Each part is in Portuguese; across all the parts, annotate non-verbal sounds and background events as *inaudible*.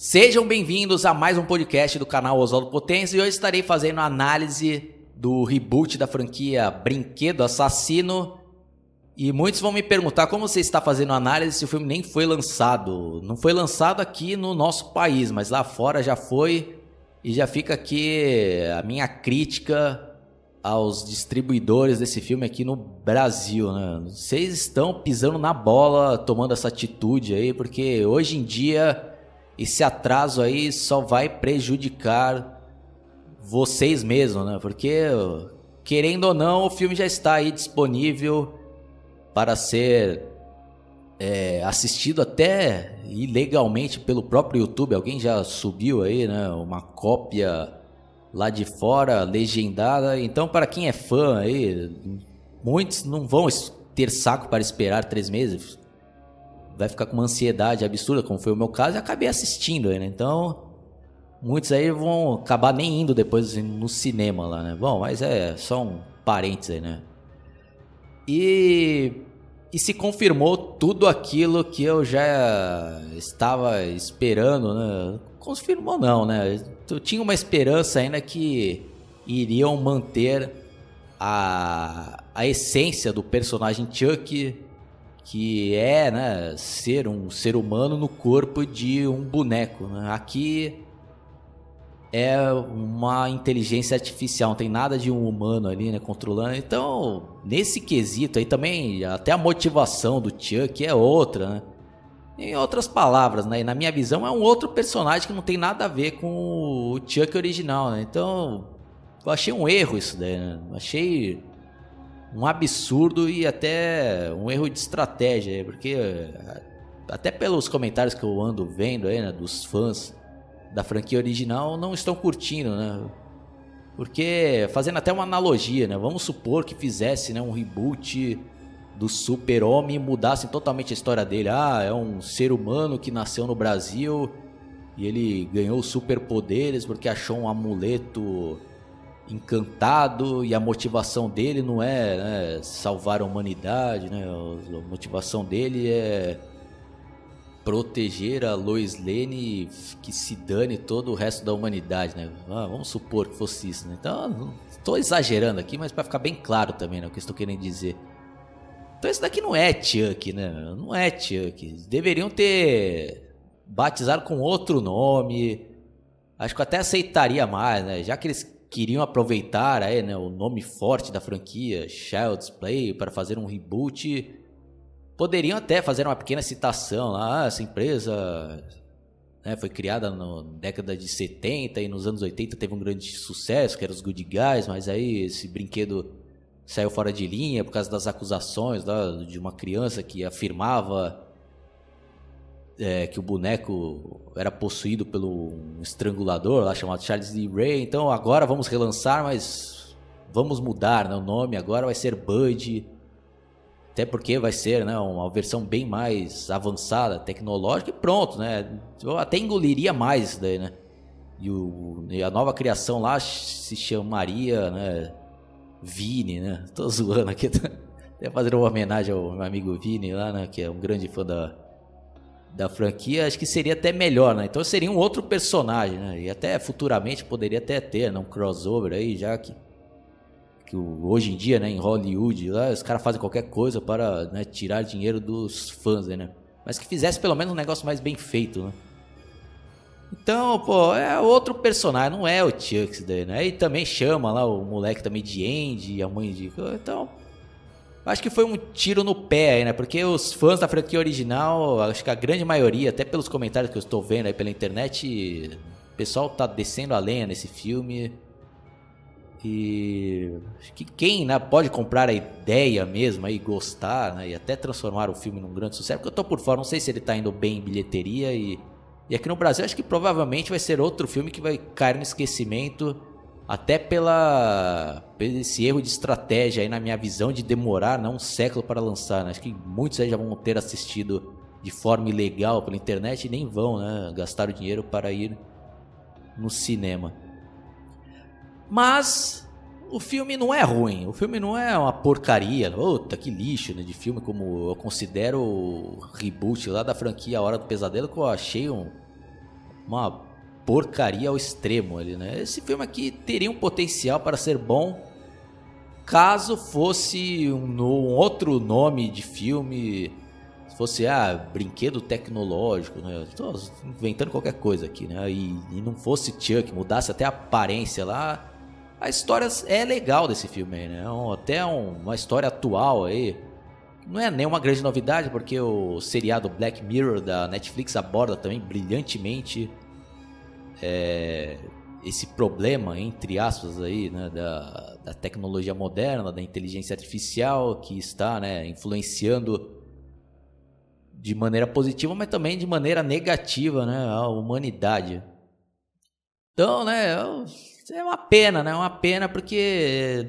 Sejam bem-vindos a mais um podcast do canal Oswaldo Potência e hoje estarei fazendo análise do reboot da franquia Brinquedo Assassino. E muitos vão me perguntar como você está fazendo análise se o filme nem foi lançado. Não foi lançado aqui no nosso país, mas lá fora já foi. E já fica aqui a minha crítica aos distribuidores desse filme aqui no Brasil, né? Vocês estão pisando na bola tomando essa atitude aí, porque hoje em dia esse atraso aí só vai prejudicar vocês mesmos, né? Porque, querendo ou não, o filme já está aí disponível para ser é, assistido até ilegalmente pelo próprio YouTube. Alguém já subiu aí, né? Uma cópia lá de fora, legendada. Então, para quem é fã aí, muitos não vão ter saco para esperar três meses vai ficar com uma ansiedade absurda, como foi o meu caso, e acabei assistindo? Então, muitos aí vão acabar nem indo depois no cinema lá, né? Bom, mas é só um parênteses né? E, e se confirmou tudo aquilo que eu já estava esperando, né? Confirmou não, né? Eu tinha uma esperança ainda que iriam manter a, a essência do personagem Chuck que é né, ser um ser humano no corpo de um boneco. Né? Aqui é uma inteligência artificial, não tem nada de um humano ali né, controlando. Então, nesse quesito aí também, até a motivação do Chuck é outra. Né? Em outras palavras, né, na minha visão, é um outro personagem que não tem nada a ver com o Chuck original. Né? Então, eu achei um erro isso daí. Né? Achei um absurdo e até um erro de estratégia, porque eh, até pelos comentários que eu ando vendo aí, né, dos fãs da franquia original não estão curtindo, né? Porque fazendo até uma analogia, né? Vamos supor que fizesse, né, um reboot do Super-Homem e mudasse totalmente a história dele. Ah, é um ser humano que nasceu no Brasil e ele ganhou superpoderes porque achou um amuleto encantado e a motivação dele não é né, salvar a humanidade, né? A motivação dele é proteger a Lois Lane que se dane todo o resto da humanidade, né? Ah, vamos supor que fosse isso, né? Então, estou exagerando aqui, mas para ficar bem claro também, né, o que estou querendo dizer. Então isso daqui não é Chuck, né? Não é Chuck. Deveriam ter batizado com outro nome. Acho que eu até aceitaria mais, né? Já que eles queriam aproveitar aí, né, o nome forte da franquia, Child's Play, para fazer um reboot. Poderiam até fazer uma pequena citação lá, ah, essa empresa né, foi criada na década de 70 e nos anos 80 teve um grande sucesso, que era os Good Guys, mas aí esse brinquedo saiu fora de linha por causa das acusações lá, de uma criança que afirmava é, que o boneco era possuído pelo um estrangulador lá chamado Charles Lee Ray. Então agora vamos relançar, mas vamos mudar né, o nome. Agora vai ser Bud. Até porque vai ser né, uma versão bem mais avançada, tecnológica e pronto, né? Eu até engoliria mais isso daí, né? E, o, e a nova criação lá se chamaria, né? Vini, né? Tô zoando aqui. *laughs* Até fazer uma homenagem ao meu amigo Vini lá, né? Que é um grande fã da, da franquia, acho que seria até melhor, né? Então seria um outro personagem, né? E até futuramente poderia até ter né? um crossover aí, já que, que hoje em dia, né, em Hollywood, lá os caras fazem qualquer coisa para né, tirar dinheiro dos fãs, né? Mas que fizesse pelo menos um negócio mais bem feito, né? Então, pô, é outro personagem, não é o Chuck daí, né? E também chama lá o moleque também de Andy, a mãe de... Então, Acho que foi um tiro no pé aí, né? Porque os fãs da franquia original, acho que a grande maioria, até pelos comentários que eu estou vendo aí pela internet, o pessoal tá descendo a lenha nesse filme. E acho que quem né, pode comprar a ideia mesmo e gostar, né, e até transformar o filme num grande sucesso, porque eu tô por fora, não sei se ele tá indo bem em bilheteria e, e aqui no Brasil acho que provavelmente vai ser outro filme que vai cair no esquecimento até pela esse erro de estratégia aí na minha visão de demorar não um século para lançar. Né? Acho que muitos aí já vão ter assistido de forma ilegal pela internet e nem vão né, gastar o dinheiro para ir no cinema. Mas o filme não é ruim, o filme não é uma porcaria, puta que lixo né, de filme como eu considero o reboot lá da franquia A Hora do Pesadelo que eu achei um uma porcaria ao extremo ali, né? Esse filme aqui teria um potencial para ser bom caso fosse um, um outro nome de filme, se fosse ah, brinquedo tecnológico, né? Inventando qualquer coisa aqui, né? E, e não fosse Chuck, mudasse até a aparência lá. A história é legal desse filme aí, né? Um, até um, uma história atual aí. Não é nenhuma grande novidade, porque o seriado Black Mirror da Netflix aborda também brilhantemente é, esse problema, entre aspas, aí, né, da, da tecnologia moderna, da inteligência artificial que está né, influenciando de maneira positiva, mas também de maneira negativa né, a humanidade. Então, né, é uma pena, né? É uma pena porque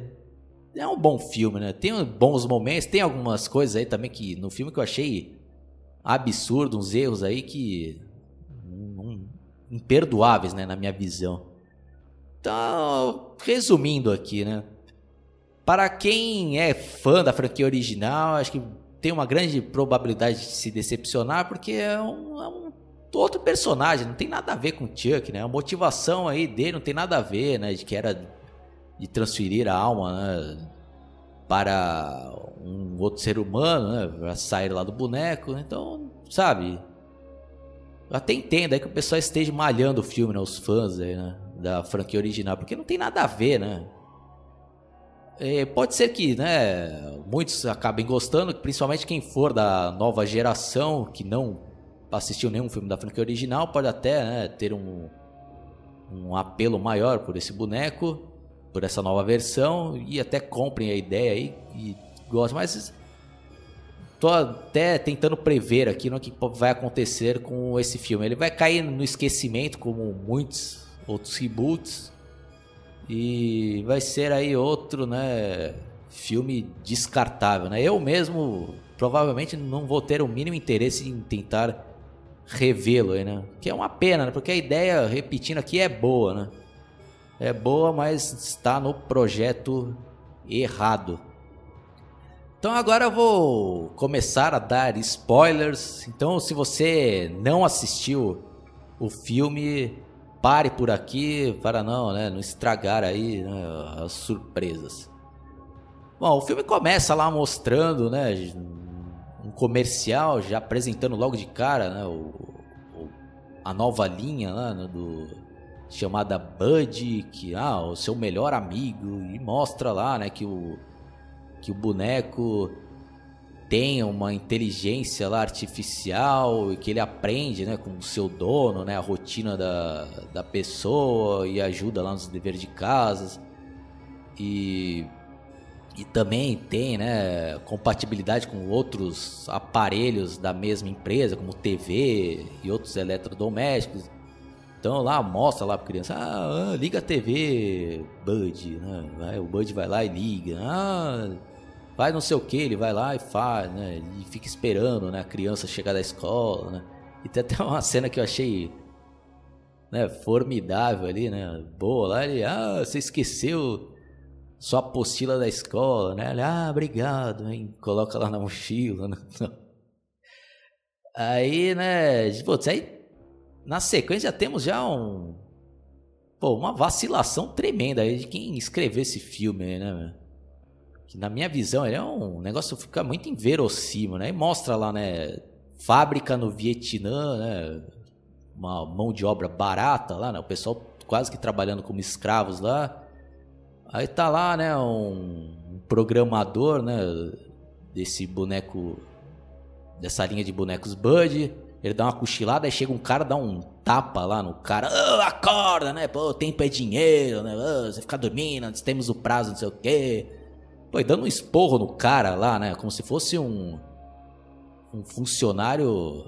é um bom filme, né? Tem bons momentos, tem algumas coisas aí também que no filme que eu achei absurdo, uns erros aí que imperdoáveis, né, na minha visão. Então, resumindo aqui, né? Para quem é fã da franquia original, acho que tem uma grande probabilidade de se decepcionar porque é um, é um outro personagem, não tem nada a ver com o Chuck, né? A motivação aí dele não tem nada a ver, né? De que era de transferir a alma, né? Para um outro ser humano, né? Para sair lá do boneco. Então, sabe? Eu até entendo aí que o pessoal esteja malhando o filme, né? Os fãs aí, né? Da franquia original, porque não tem nada a ver, né? É, pode ser que, né? Muitos acabem gostando, principalmente quem for da nova geração, que não assistiu nenhum filme da franquia original, pode até né, ter um, um apelo maior por esse boneco, por essa nova versão, e até comprem a ideia aí e gostem. Mas tô até tentando prever aqui no que vai acontecer com esse filme. Ele vai cair no esquecimento, como muitos outros reboots, e vai ser aí outro, né? Filme descartável, né? Eu mesmo provavelmente não vou ter o mínimo interesse em tentar revê-lo né? Que é uma pena, né? Porque a ideia, repetindo aqui, é boa, né? É boa, mas está no projeto errado. Então agora eu vou começar a dar spoilers. Então se você não assistiu o filme, pare por aqui para não, né, não estragar aí né, as surpresas. Bom, o filme começa lá mostrando, né, um comercial já apresentando logo de cara né, o, o a nova linha lá, né, do chamada Bud, que ah, o seu melhor amigo e mostra lá, né, que o que o boneco tem uma inteligência lá artificial e que ele aprende, né, com o seu dono, né, a rotina da, da pessoa e ajuda lá nos deveres de casa. E e também tem né, compatibilidade com outros aparelhos da mesma empresa, como TV e outros eletrodomésticos. Então lá mostra lá para criança, ah, liga a TV, Bud, né? o Bud vai lá e liga, ah, vai não sei o que, ele vai lá e faz, né? E fica esperando, né, a criança chegar da escola, né? E tem até uma cena que eu achei, né, formidável ali, né? Boa lá, ele, ah, você esqueceu sua apostila da escola, né? Ele, ah, obrigado, hein? Coloca lá na mochila, né? *laughs* Aí, né, putz, aí na sequência temos já um pô, uma vacilação tremenda aí de quem escreveu esse filme, né? Que na minha visão ele é um negócio que fica muito inverossímil, né? E mostra lá, né, fábrica no Vietnã, né? Uma mão de obra barata lá, né? O pessoal quase que trabalhando como escravos lá. Aí tá lá, né, um, programador, né, desse boneco, dessa linha de bonecos Bud. Ele dá uma cochilada, aí chega um cara, dá um tapa lá no cara. Oh, acorda, né? Pô, tempo é dinheiro, né? Oh, você fica dormindo, temos o prazo, não sei o quê. Pô, e dando um esporro no cara lá, né? Como se fosse um, um funcionário,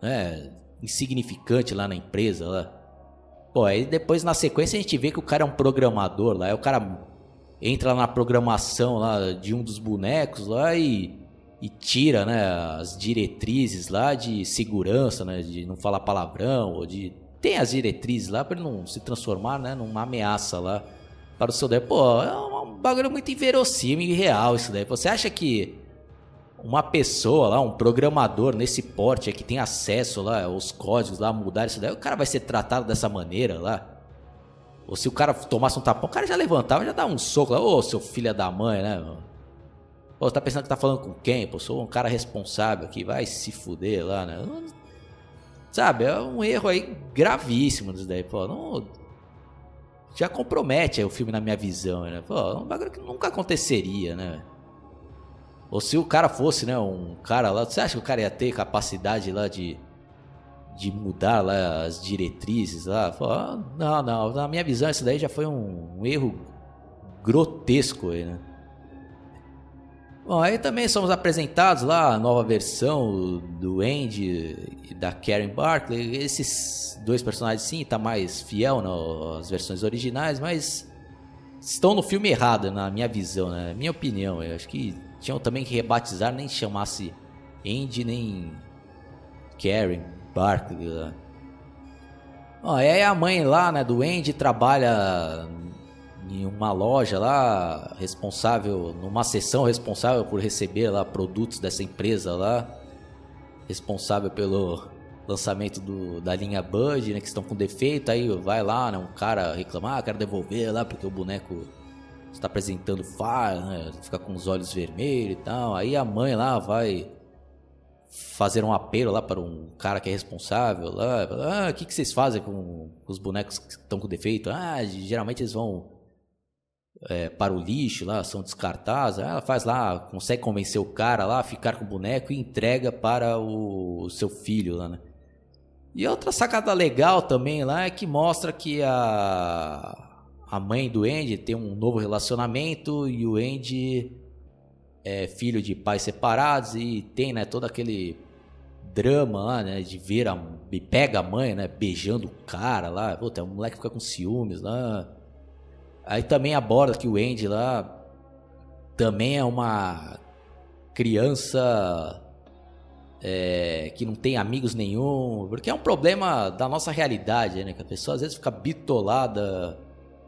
né? Insignificante lá na empresa, lá. Pô, aí depois na sequência a gente vê que o cara é um programador lá. Aí o cara entra na programação lá de um dos bonecos lá e, e tira, né, as diretrizes lá de segurança, né, de não falar palavrão ou de tem as diretrizes lá para ele não se transformar, né, numa ameaça lá para o seu daí. Pô, é um bagulho muito inverossímil e real isso daí. Você acha que uma pessoa lá, um programador nesse porte que tem acesso lá aos códigos lá, mudar isso daí, o cara vai ser tratado dessa maneira lá. Ou se o cara tomasse um tapão, o cara já levantava, já dava um soco lá, ô seu filho da mãe, né? Pô, você tá pensando que tá falando com quem? Pô, sou um cara responsável aqui, vai se fuder lá, né? Sabe, é um erro aí gravíssimo disso daí, pô. Não, já compromete o filme na minha visão, né? Pô, é um bagulho que nunca aconteceria, né? Ou se o cara fosse, né, um cara lá, você acha que o cara ia ter capacidade lá de, de mudar lá as diretrizes lá? Pô, não, não, na minha visão isso daí já foi um, um erro grotesco aí, né? Bom, aí também somos apresentados lá a nova versão do Andy e da Karen Barkley. Esses dois personagens sim, tá mais fiel nas versões originais, mas estão no filme errado, na minha visão, né? Minha opinião. Eu acho que tinham também que rebatizar, nem chamasse Andy nem Karen Barkley. Bom, aí a mãe lá, né, do Andy trabalha em uma loja lá, responsável, numa seção responsável por receber lá produtos dessa empresa lá, responsável pelo lançamento do, da linha Bud, né, que estão com defeito, aí vai lá, né, um cara reclamar, ah, quero devolver lá porque o boneco está apresentando falha, né, fica com os olhos vermelhos e tal. Aí a mãe lá vai fazer um apelo lá para um cara que é responsável lá, ah, o que, que vocês fazem com os bonecos que estão com defeito? Ah, geralmente eles vão é, para o lixo lá, são descartados. Ela faz lá, consegue convencer o cara lá a ficar com o boneco e entrega para o, o seu filho lá, né? E outra sacada legal também lá é que mostra que a, a mãe do Andy tem um novo relacionamento e o Andy é filho de pais separados e tem, né, todo aquele drama lá, né, de ver a pega a mãe, né, beijando o cara lá, puta, o moleque fica com ciúmes lá. Aí também aborda que o Andy lá também é uma criança é, que não tem amigos nenhum, porque é um problema da nossa realidade, né? Que a pessoa às vezes fica bitolada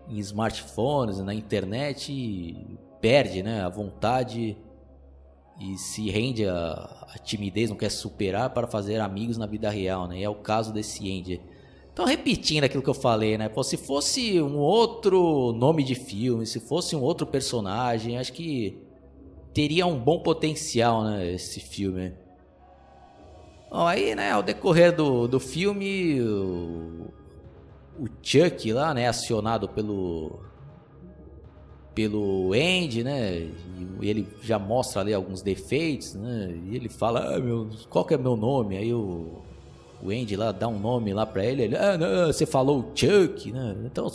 em smartphones, na internet e perde, né? A vontade e se rende a timidez, não quer superar para fazer amigos na vida real, né? E é o caso desse Andy. Então, repetindo aquilo que eu falei, né? Pô, se fosse um outro nome de filme, se fosse um outro personagem, acho que teria um bom potencial, né? Esse filme. Bom, aí, né, ao decorrer do, do filme, o, o Chuck lá, né, acionado pelo pelo Andy, né, e ele já mostra ali alguns defeitos, né, e ele fala, ah, meu, qual que é meu nome? Aí o o Andy lá dá um nome lá pra ele, ele, ah, não, você falou Chuck, né? Então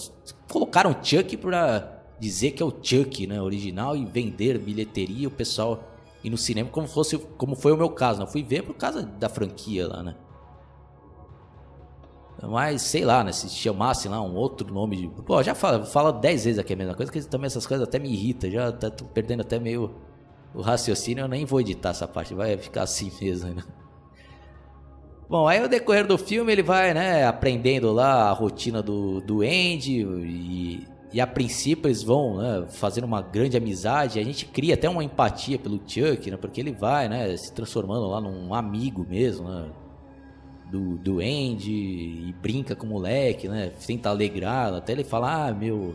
colocaram Chuck pra dizer que é o Chuck, né, original e vender bilheteria, o pessoal ir no cinema como fosse como foi o meu caso, né? fui ver por causa da franquia lá, né? Mas sei lá, né? Se chamasse lá um outro nome de. Pô, já fala, fala dez vezes aqui a mesma coisa, que também essas coisas até me irritam. Já tá, perdendo até meio o raciocínio. Eu nem vou editar essa parte, vai ficar assim mesmo, né? Bom, aí no decorrer do filme ele vai, né, aprendendo lá a rotina do, do Andy e, e a princípio eles vão, né, fazendo uma grande amizade. A gente cria até uma empatia pelo Chuck, né, porque ele vai, né, se transformando lá num amigo mesmo, né, do, do Andy e brinca com o moleque, né, tenta alegrá-lo. Até ele fala, ah, meu,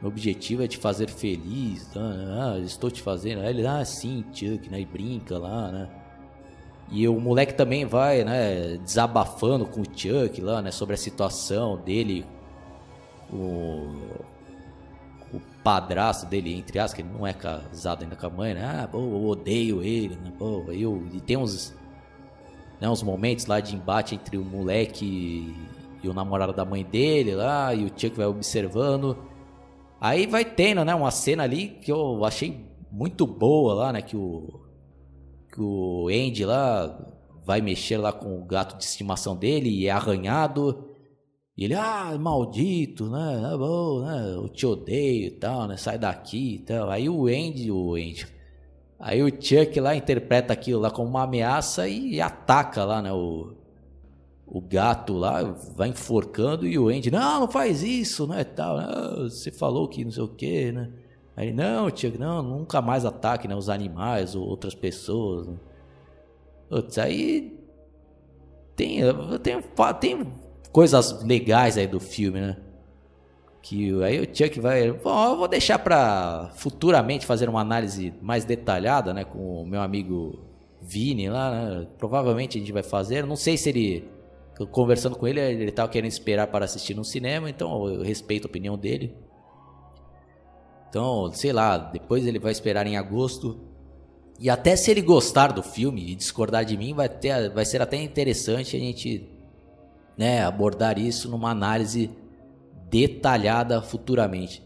meu objetivo é te fazer feliz, tá? ah, estou te fazendo. Aí ele, ah, sim, Chuck, né, e brinca lá, né. E o moleque também vai, né, desabafando com o Chuck lá, né, sobre a situação dele, o, o padrasto dele, entre aspas, que ele não é casado ainda com a mãe, né, ah, pô, eu odeio ele, né, pô, eu, e tem uns, né, uns momentos lá de embate entre o moleque e o namorado da mãe dele lá, e o Chuck vai observando, aí vai tendo, né, uma cena ali que eu achei muito boa lá, né, que o que o Andy lá vai mexer lá com o gato de estimação dele e é arranhado. E ele, ah, maldito, né? Tá bom, né? Eu te odeio e tal, né? Sai daqui e tal. Aí o Andy, o Andy. Aí o Chuck lá interpreta aquilo lá como uma ameaça e ataca lá, né? O, o gato lá, vai enforcando e o Andy, não, não faz isso, né? Tal, né? Ah, você falou que não sei o que, né? Aí, não, Chuck, não, nunca mais ataque né, os animais ou outras pessoas. Putz, aí tem, tem, tem coisas legais aí do filme, né? Que aí o Chuck vai. Bom, eu vou deixar para futuramente fazer uma análise mais detalhada, né? Com o meu amigo Vini lá, né? Provavelmente a gente vai fazer. Não sei se ele. Conversando com ele, ele estava querendo esperar para assistir no cinema, então eu respeito a opinião dele. Então, sei lá, depois ele vai esperar em agosto. E até se ele gostar do filme e discordar de mim, vai, ter, vai ser até interessante a gente né, abordar isso numa análise detalhada futuramente.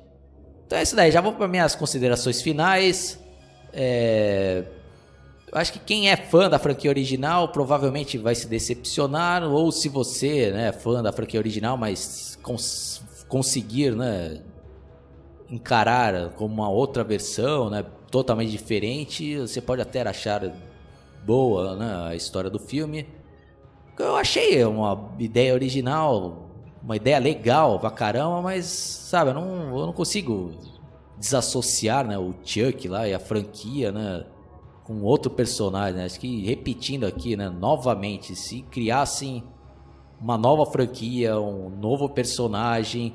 Então é isso daí, já vou para minhas considerações finais. É... Eu acho que quem é fã da franquia original provavelmente vai se decepcionar, ou se você né, é fã da franquia original, mas cons conseguir né, encarar como uma outra versão, né, totalmente diferente, você pode até achar boa né, a história do filme. Eu achei uma ideia original, uma ideia legal pra caramba, mas, sabe, eu não, eu não consigo desassociar né, o Chuck lá e a franquia, né? Com outro personagem, né? Acho que repetindo aqui, né? Novamente, se criassem uma nova franquia, um novo personagem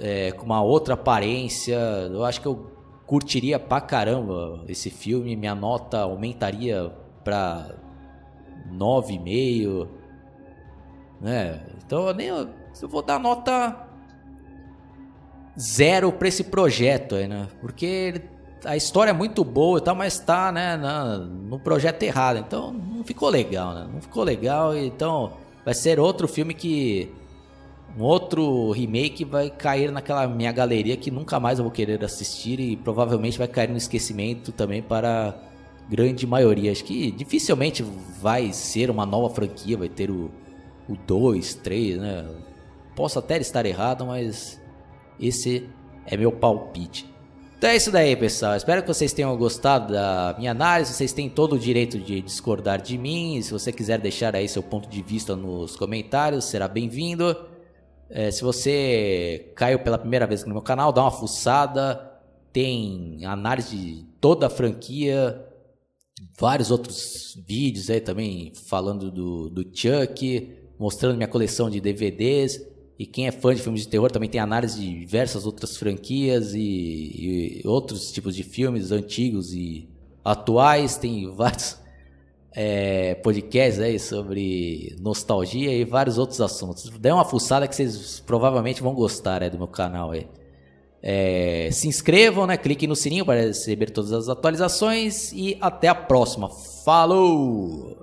é, com uma outra aparência, eu acho que eu curtiria pra caramba esse filme. Minha nota aumentaria pra 9,5, né? Então eu nem eu vou dar nota zero para esse projeto aí, né? Porque a história é muito boa e tal, mas tá, né, na, no projeto errado. Então não ficou legal, né? Não ficou legal, então vai ser outro filme que um outro remake vai cair naquela minha galeria que nunca mais eu vou querer assistir e provavelmente vai cair no esquecimento também para grande maioria. Acho que dificilmente vai ser uma nova franquia, vai ter o 2, 3, né? Posso até estar errado, mas esse é meu palpite. Então é isso daí, pessoal. Espero que vocês tenham gostado da minha análise. Vocês têm todo o direito de discordar de mim. Se você quiser deixar aí seu ponto de vista nos comentários, será bem-vindo. É, se você caiu pela primeira vez no meu canal, dá uma fuçada. Tem análise de toda a franquia, vários outros vídeos aí também falando do, do Chuck, mostrando minha coleção de DVDs. E quem é fã de filmes de terror também tem análise de diversas outras franquias e, e outros tipos de filmes antigos e atuais. Tem vários é, aí sobre nostalgia e vários outros assuntos. Dê uma fuçada que vocês provavelmente vão gostar é, do meu canal aí. É, se inscrevam, né? Cliquem no sininho para receber todas as atualizações e até a próxima. Falou!